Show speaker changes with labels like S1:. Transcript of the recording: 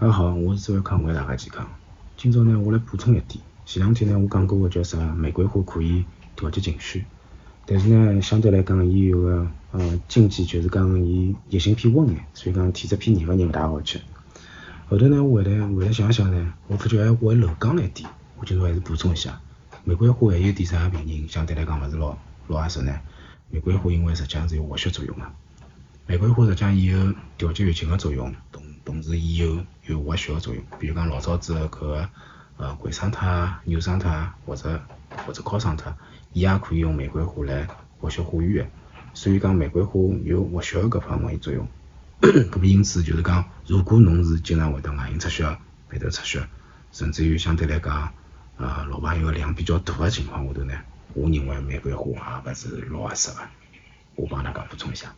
S1: 大家好，我是周伟康，为大家健康。今朝呢，我来补充一点。前两天呢，我讲过个叫啥玫瑰花可以调节情绪，但是呢，相对来讲，伊有个呃禁忌，就是讲伊热性偏温眼，所以讲体质偏热个人勿大好吃。后头呢，我回来回来想想呢，我发觉还还漏讲了一点，我今朝还是补充一下。玫瑰花还有点啥病人相对来讲勿是老老合适呢？玫瑰花因为实际上是有活血作用个，玫瑰花实际上伊有调节月经个作用。同时，伊有有活血个作用，比如讲老早子搿个呃胃伤脱、扭伤脱或者或者敲伤脱，伊也可以用玫瑰花来活血化瘀个。所以讲玫瑰花有活血个搿方面作用。搿么因此就是讲，如果侬是经常会得外阴出血、鼻头出血，甚至于相对来讲呃老朋友量比较大个情况下头呢，我认为玫瑰花也勿是老合适个。我帮大家补充一下，